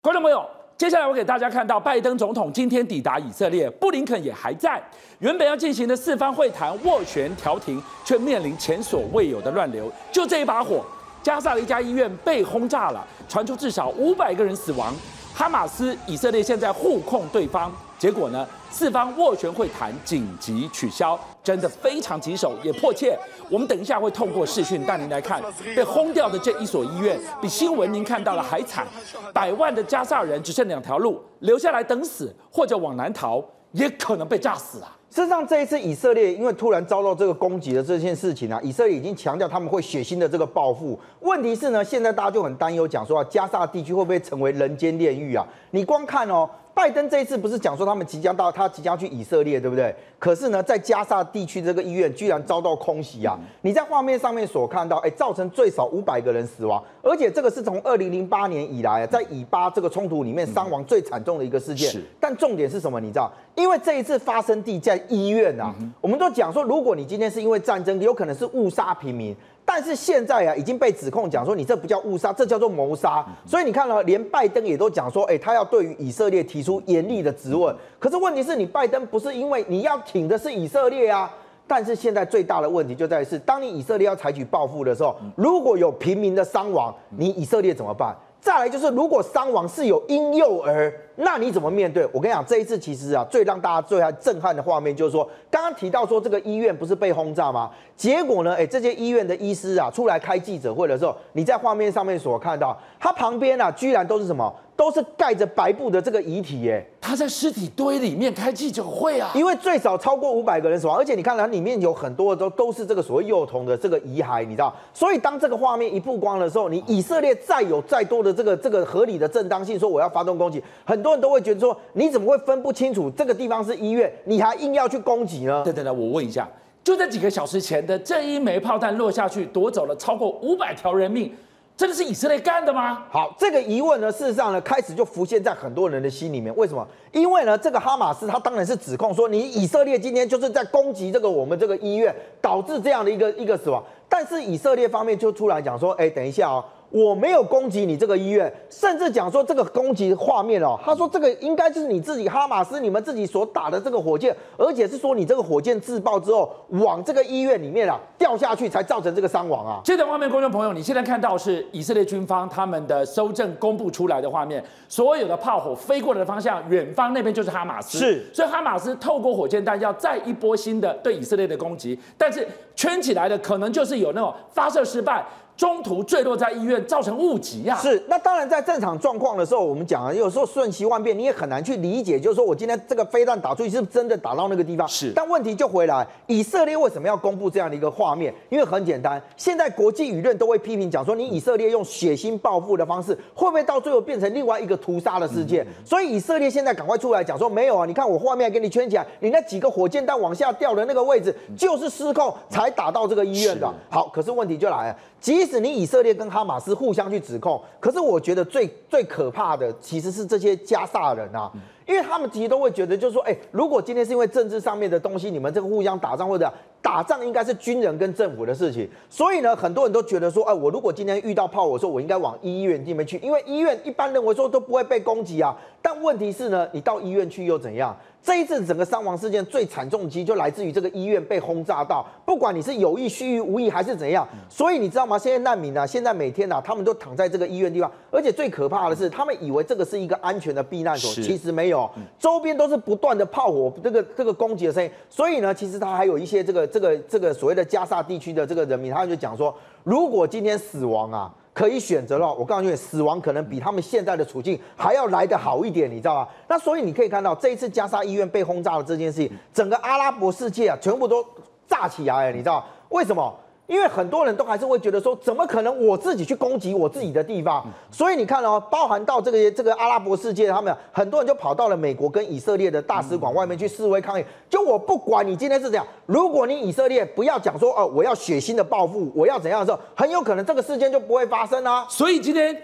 观众朋友，接下来我给大家看到，拜登总统今天抵达以色列，布林肯也还在。原本要进行的四方会谈斡旋调停，却面临前所未有的乱流。就这一把火，加萨的一家医院被轰炸了，传出至少五百个人死亡。哈马斯、以色列现在互控对方，结果呢？四方斡旋会谈紧急取消，真的非常棘手，也迫切。我们等一下会透过视讯带您来看，被轰掉的这一所医院，比新闻您看到的还惨。百万的加萨人只剩两条路：留下来等死，或者往南逃，也可能被炸死啊。事实上，这一次以色列因为突然遭到这个攻击的这件事情啊，以色列已经强调他们会血腥的这个报复。问题是呢，现在大家就很担忧，讲说啊，加萨地区会不会成为人间炼狱啊？你光看哦。拜登这一次不是讲说他们即将到，他即将去以色列，对不对？可是呢，在加沙地区这个医院居然遭到空袭啊！你在画面上面所看到，哎，造成最少五百个人死亡，而且这个是从二零零八年以来啊，在以巴这个冲突里面伤亡最惨重的一个事件。是。但重点是什么？你知道？因为这一次发生地在医院啊，我们都讲说，如果你今天是因为战争，有可能是误杀平民。但是现在啊，已经被指控讲说你这不叫误杀，这叫做谋杀。所以你看了，连拜登也都讲说，哎，他要对于以色列提出严厉的质问。可是问题是你拜登不是因为你要挺的是以色列啊？但是现在最大的问题就在于是，当你以色列要采取报复的时候，如果有平民的伤亡，你以色列怎么办？再来就是，如果伤亡是有婴幼儿。那你怎么面对？我跟你讲，这一次其实啊，最让大家最震撼的画面就是说，刚刚提到说这个医院不是被轰炸吗？结果呢，哎，这些医院的医师啊，出来开记者会的时候，你在画面上面所看到，他旁边啊，居然都是什么？都是盖着白布的这个遗体，耶。他在尸体堆里面开记者会啊，因为最少超过五百个人死亡，而且你看它里面有很多的都都是这个所谓幼童的这个遗骸，你知道？所以当这个画面一曝光的时候，你以色列再有再多的这个这个合理的正当性，说我要发动攻击，很多。很多人都会觉得说，你怎么会分不清楚这个地方是医院，你还硬要去攻击呢？对对对，我问一下，就在几个小时前的这一枚炮弹落下去，夺走了超过五百条人命，真的是以色列干的吗？好，这个疑问呢，事实上呢，开始就浮现在很多人的心里面。为什么？因为呢，这个哈马斯他当然是指控说，你以色列今天就是在攻击这个我们这个医院，导致这样的一个一个死亡。但是以色列方面就出来讲说，哎，等一下哦。我没有攻击你这个医院，甚至讲说这个攻击画面哦，他说这个应该就是你自己哈马斯你们自己所打的这个火箭，而且是说你这个火箭自爆之后往这个医院里面啊掉下去才造成这个伤亡啊。这段画面，观众朋友，你现在看到是以色列军方他们的搜证公布出来的画面，所有的炮火飞过来的方向，远方那边就是哈马斯，是，所以哈马斯透过火箭弹要再一波新的对以色列的攻击，但是圈起来的可能就是有那种发射失败。中途坠落在医院，造成误击啊。是，那当然在正常状况的时候，我们讲啊，有时候瞬息万变，你也很难去理解，就是说我今天这个飞弹打出去是不是真的打到那个地方？是。但问题就回来，以色列为什么要公布这样的一个画面？因为很简单，现在国际舆论都会批评讲说，你以色列用血腥报复的方式，会不会到最后变成另外一个屠杀的事件？嗯、所以以色列现在赶快出来讲说，没有啊，你看我画面给你圈起来，你那几个火箭弹往下掉的那个位置就是失控才打到这个医院的。好，可是问题就来了。即使你以色列跟哈马斯互相去指控，可是我觉得最最可怕的其实是这些加萨人啊，因为他们其实都会觉得，就是说，哎，如果今天是因为政治上面的东西，你们这个互相打仗或者打仗，应该是军人跟政府的事情，所以呢，很多人都觉得说，哎，我如果今天遇到炮，我说我应该往医院里面去，因为医院一般认为说都不会被攻击啊，但问题是呢，你到医院去又怎样？这一次整个伤亡事件最惨重，其实就来自于这个医院被轰炸到，不管你是有意、蓄意、无意还是怎样，所以你知道吗？现在难民啊，现在每天啊，他们都躺在这个医院地方，而且最可怕的是，他们以为这个是一个安全的避难所，其实没有，周边都是不断的炮火，这个这个攻击的声音，所以呢，其实他还有一些这个这个这个所谓的加沙地区的这个人民，他就讲说，如果今天死亡啊。可以选择了，我告诉你，死亡可能比他们现在的处境还要来得好一点，你知道吗？那所以你可以看到，这一次加沙医院被轰炸的这件事情，整个阿拉伯世界啊，全部都炸起来了，你知道为什么？因为很多人都还是会觉得说，怎么可能我自己去攻击我自己的地方？所以你看哦，包含到这个这个阿拉伯世界，他们很多人就跑到了美国跟以色列的大使馆外面去示威抗议。就我不管你今天是怎样，如果你以色列不要讲说哦，我要血腥的报复，我要怎样的时候，很有可能这个事件就不会发生啊。所以今天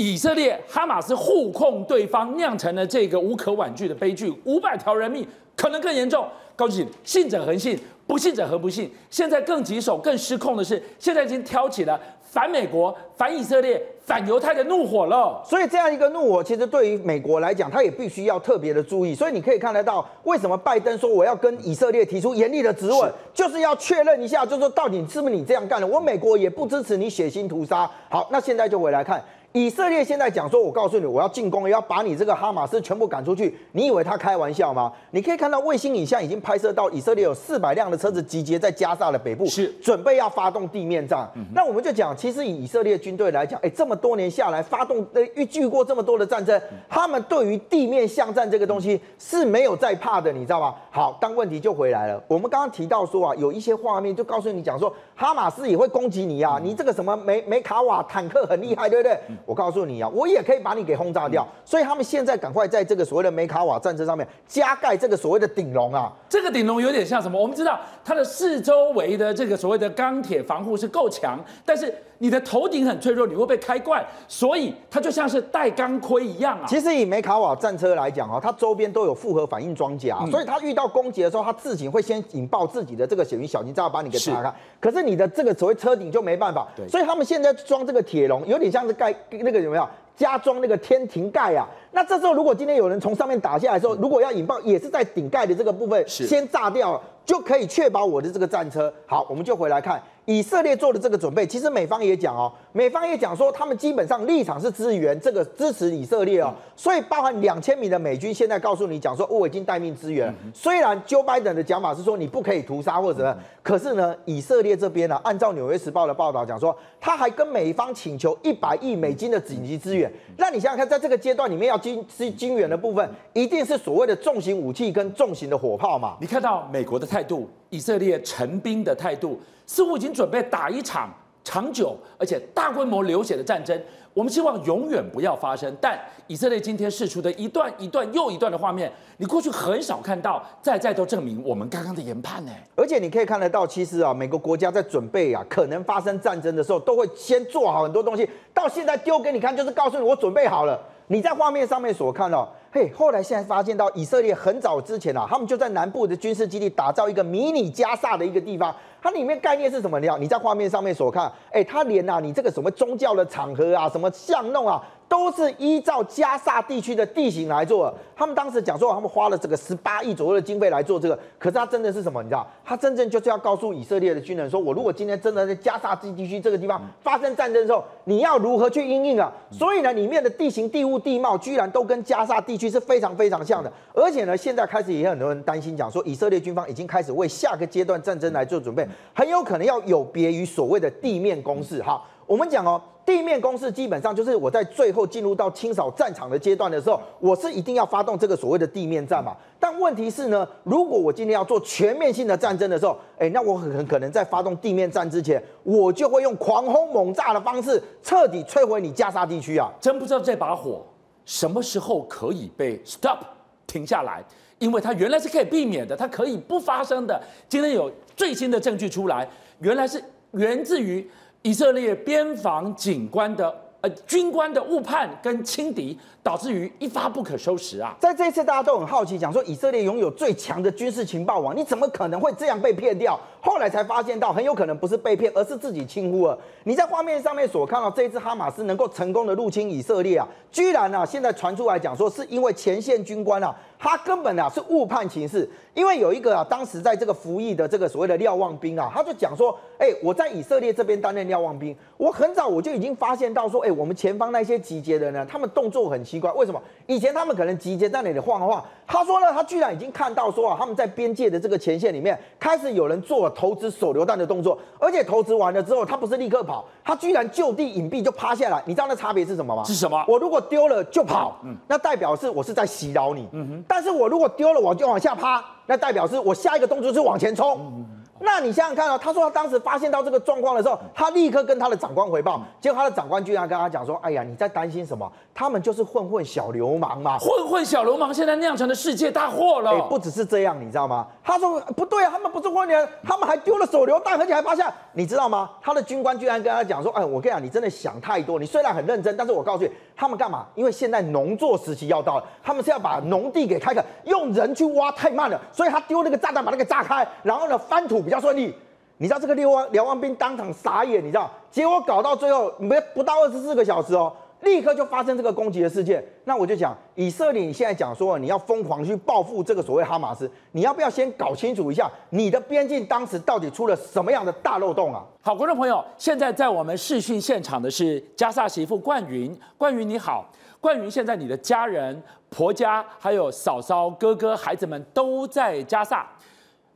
以色列哈马斯互控对方，酿成了这个无可挽拒的悲剧，五百条人命可能更严重。告诉你，信者恒信。不信者何不信？现在更棘手、更失控的是，现在已经挑起了反美国、反以色列、反犹太的怒火了。所以这样一个怒火，其实对于美国来讲，他也必须要特别的注意。所以你可以看得到，为什么拜登说我要跟以色列提出严厉的质问，是就是要确认一下，就是说到底是不是你这样干的？我美国也不支持你血腥屠杀。好，那现在就回来看。以色列现在讲说，我告诉你，我要进攻，要把你这个哈马斯全部赶出去。你以为他开玩笑吗？你可以看到卫星影像已经拍摄到以色列有四百辆的车子集结在加沙的北部，是准备要发动地面战。嗯、那我们就讲，其实以以色列军队来讲，哎，这么多年下来，发动呃遇遇过这么多的战争，他们对于地面巷战这个东西是没有在怕的，你知道吗？好，但问题就回来了。我们刚刚提到说啊，有一些画面就告诉你讲说，哈马斯也会攻击你啊，你这个什么梅梅卡瓦坦克很厉害，对不对？我告诉你啊，我也可以把你给轰炸掉，所以他们现在赶快在这个所谓的梅卡瓦战车上面加盖这个所谓的顶笼啊。这个顶笼有点像什么？我们知道它的四周围的这个所谓的钢铁防护是够强，但是你的头顶很脆弱，你会被开罐，所以它就像是戴钢盔一样啊。其实以梅卡瓦战车来讲啊，它周边都有复合反应装甲，所以它遇到攻击的时候，它自己会先引爆自己的这个血云小型炸弹把你给炸开。可是你的这个所谓车顶就没办法，对所以他们现在装这个铁笼，有点像是盖那个有没有？加装那个天庭盖啊，那这时候如果今天有人从上面打下来的时候，如果要引爆，也是在顶盖的这个部分先炸掉，就可以确保我的这个战车。好，我们就回来看。以色列做的这个准备，其实美方也讲哦，美方也讲说，他们基本上立场是支援这个支持以色列哦，所以包含两千名的美军现在告诉你讲说，我已经待命支援。虽然 Joe Biden 的讲法是说你不可以屠杀或者可是呢，以色列这边呢，按照纽约时报的报道讲说，他还跟美方请求一百亿美金的紧急支援。那你想想看，在这个阶段里面要军支军援的部分，一定是所谓的重型武器跟重型的火炮嘛？你看到美国的态度，以色列陈兵的态度。似乎已经准备打一场长久而且大规模流血的战争，我们希望永远不要发生。但以色列今天释出的一段一段又一段的画面，你过去很少看到，再再都证明我们刚刚的研判呢。而且你可以看得到，其实啊，每个国家在准备啊，可能发生战争的时候，都会先做好很多东西。到现在丢给你看，就是告诉你我准备好了。你在画面上面所看到。嘿后来现在发现到以色列很早之前啊，他们就在南部的军事基地打造一个迷你加萨的一个地方，它里面概念是什么？你你在画面上面所看，哎，它连啊你这个什么宗教的场合啊，什么巷弄啊。都是依照加沙地区的地形来做。他们当时讲说，他们花了这个十八亿左右的经费来做这个。可是他真的是什么？你知道？他真正就是要告诉以色列的军人说，我如果今天真的在加沙地地区这个地方发生战争的时候，你要如何去应应啊？所以呢，里面的地形、地物、地貌居然都跟加沙地区是非常非常像的。而且呢，现在开始也有很多人担心讲说，以色列军方已经开始为下个阶段战争来做准备，很有可能要有别于所谓的地面攻势。哈。我们讲哦，地面攻势基本上就是我在最后进入到清扫战场的阶段的时候，我是一定要发动这个所谓的地面战嘛。但问题是呢，如果我今天要做全面性的战争的时候，哎，那我很可能在发动地面战之前，我就会用狂轰猛炸的方式彻底摧毁你加沙地区啊！真不知道这把火什么时候可以被 stop 停下来，因为它原来是可以避免的，它可以不发生的。今天有最新的证据出来，原来是源自于。以色列边防警官的呃军官的误判跟轻敌，导致于一发不可收拾啊！在这一次，大家都很好奇，讲说以色列拥有最强的军事情报网，你怎么可能会这样被骗掉？后来才发现到，很有可能不是被骗，而是自己轻忽了。你在画面上面所看到这一次哈马斯能够成功的入侵以色列啊，居然啊，现在传出来讲说，是因为前线军官啊。他根本啊是误判情势，因为有一个啊，当时在这个服役的这个所谓的瞭望兵啊，他就讲说，哎，我在以色列这边担任瞭望兵，我很早我就已经发现到说，哎，我们前方那些集结的人呢，他们动作很奇怪，为什么？以前他们可能集结在那里晃晃，他说呢，他居然已经看到说啊，他们在边界的这个前线里面开始有人做了投掷手榴弹的动作，而且投掷完了之后，他不是立刻跑，他居然就地隐蔽就趴下来，你知道那差别是什么吗？是什么？我如果丢了就跑，嗯，那代表是我是在袭扰你，嗯哼。但是我如果丢了，我就往下趴，那代表是我下一个动作是往前冲。那你想想看哦，他说他当时发现到这个状况的时候，他立刻跟他的长官回报，结果他的长官居然跟他讲说：“哎呀，你在担心什么？他们就是混混小流氓嘛！混混小流氓现在酿成了世界大祸了。”哎，不只是这样，你知道吗？他说不对啊，他们不是混混，他们还丢了手榴弹，而且还发现，你知道吗？他的军官居然跟他讲说：“哎，我跟你讲，你真的想太多。你虽然很认真，但是我告诉你。”他们干嘛？因为现在农作时期要到了，他们是要把农地给开垦，用人去挖太慢了，所以他丢那个炸弹把那个炸开，然后呢翻土比较顺利。你知道这个六万梁王兵当场傻眼，你知道？结果搞到最后没不到二十四个小时哦。立刻就发生这个攻击的事件，那我就讲，以色列你现在讲说你要疯狂去报复这个所谓哈马斯，你要不要先搞清楚一下你的边境当时到底出了什么样的大漏洞啊？好，观众朋友，现在在我们视讯现场的是加萨媳妇冠云，冠云你好，冠云，现在你的家人、婆家还有嫂嫂、哥哥、孩子们都在加萨，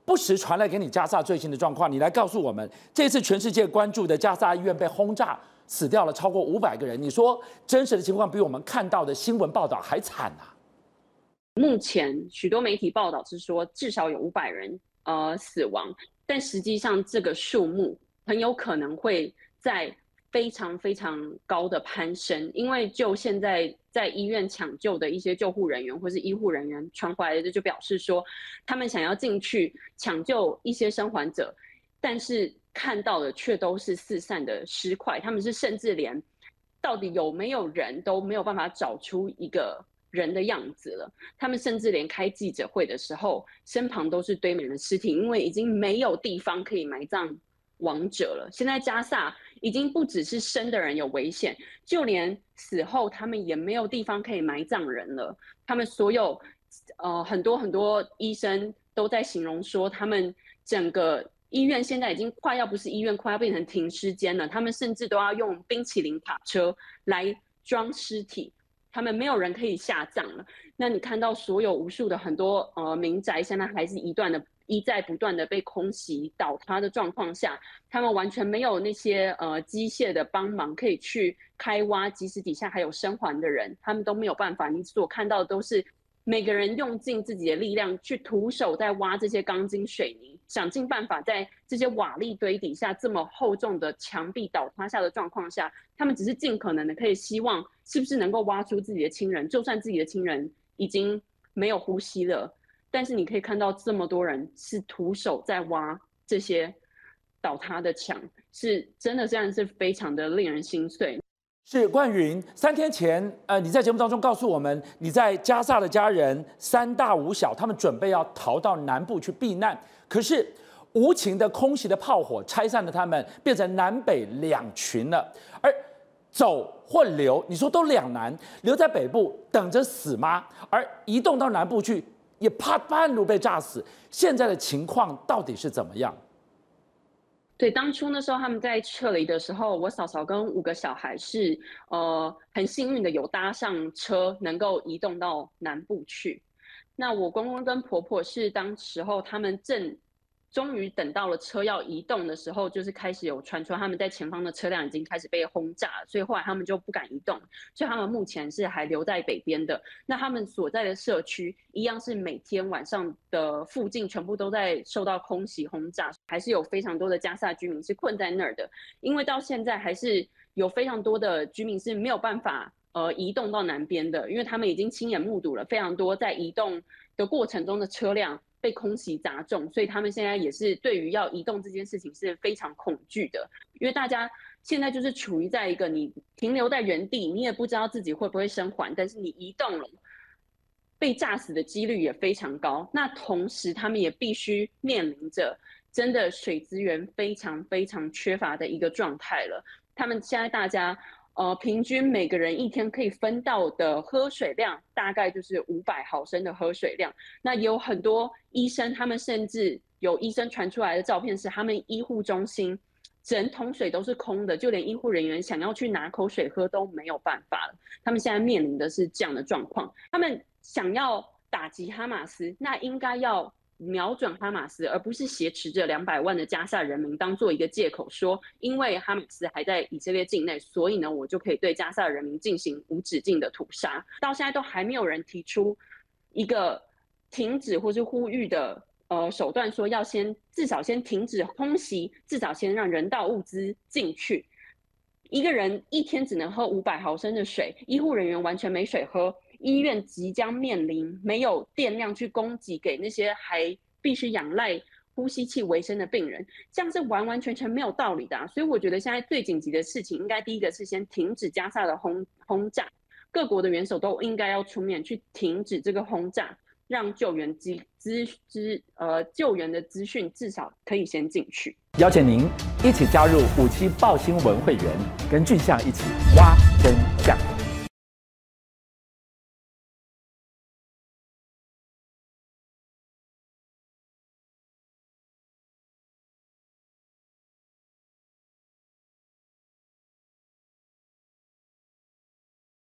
不时传来给你加萨最新的状况，你来告诉我们，这次全世界关注的加萨医院被轰炸。死掉了超过五百个人，你说真实的情况比我们看到的新闻报道还惨啊？目前许多媒体报道是说至少有五百人呃死亡，但实际上这个数目很有可能会在非常非常高的攀升，因为就现在在医院抢救的一些救护人员或是医护人员传回来的就表示说，他们想要进去抢救一些生还者，但是。看到的却都是四散的尸块，他们是甚至连到底有没有人都没有办法找出一个人的样子了。他们甚至连开记者会的时候，身旁都是堆满了尸体，因为已经没有地方可以埋葬亡者了。现在加萨已经不只是生的人有危险，就连死后他们也没有地方可以埋葬人了。他们所有呃很多很多医生都在形容说，他们整个。医院现在已经快要不是医院，快要变成停尸间了。他们甚至都要用冰淇淋卡车来装尸体，他们没有人可以下葬了。那你看到所有无数的很多呃民宅，现在还是一段的一再不断的被空袭倒塌的状况下，他们完全没有那些呃机械的帮忙可以去开挖，即使底下还有生还的人，他们都没有办法。你所看到的都是。每个人用尽自己的力量去徒手在挖这些钢筋水泥，想尽办法在这些瓦砾堆底下这么厚重的墙壁倒塌下的状况下，他们只是尽可能的可以希望是不是能够挖出自己的亲人，就算自己的亲人已经没有呼吸了，但是你可以看到这么多人是徒手在挖这些倒塌的墙，是真的，这样是非常的令人心碎。是冠云，三天前，呃，你在节目当中告诉我们，你在加萨的家人三大五小，他们准备要逃到南部去避难，可是无情的空袭的炮火拆散了他们，变成南北两群了。而走或留，你说都两难，留在北部等着死吗？而移动到南部去，也怕半路被炸死。现在的情况到底是怎么样？对，当初那时候他们在撤离的时候，我嫂嫂跟五个小孩是呃很幸运的有搭上车，能够移动到南部去。那我公公跟婆婆是当时候他们正。终于等到了车要移动的时候，就是开始有传出他们在前方的车辆已经开始被轰炸，所以后来他们就不敢移动，所以他们目前是还留在北边的。那他们所在的社区一样是每天晚上的附近全部都在受到空袭轰炸，还是有非常多的加萨居民是困在那儿的，因为到现在还是有非常多的居民是没有办法呃移动到南边的，因为他们已经亲眼目睹了非常多在移动的过程中的车辆。被空袭砸中，所以他们现在也是对于要移动这件事情是非常恐惧的，因为大家现在就是处于在一个你停留在原地，你也不知道自己会不会生还，但是你移动了，被炸死的几率也非常高。那同时，他们也必须面临着真的水资源非常非常缺乏的一个状态了。他们现在大家。呃，平均每个人一天可以分到的喝水量大概就是五百毫升的喝水量。那有很多医生，他们甚至有医生传出来的照片是，他们医护中心整桶水都是空的，就连医护人员想要去拿口水喝都没有办法了。他们现在面临的是这样的状况。他们想要打击哈马斯，那应该要。瞄准哈马斯，而不是挟持着两百万的加萨人民当做一个借口，说因为哈马斯还在以色列境内，所以呢，我就可以对加萨人民进行无止境的屠杀。到现在都还没有人提出一个停止或是呼吁的呃手段，说要先至少先停止空袭，至少先让人道物资进去。一个人一天只能喝五百毫升的水，医护人员完全没水喝。医院即将面临没有电量去供给给那些还必须仰赖呼吸器为生的病人，这样是完完全全没有道理的啊。所以我觉得现在最紧急的事情，应该第一个是先停止加萨的轰轰炸，各国的元首都应该要出面去停止这个轰炸，让救援资资资呃救援的资讯至少可以先进去。邀请您一起加入五七报新闻会员，跟俊相一起挖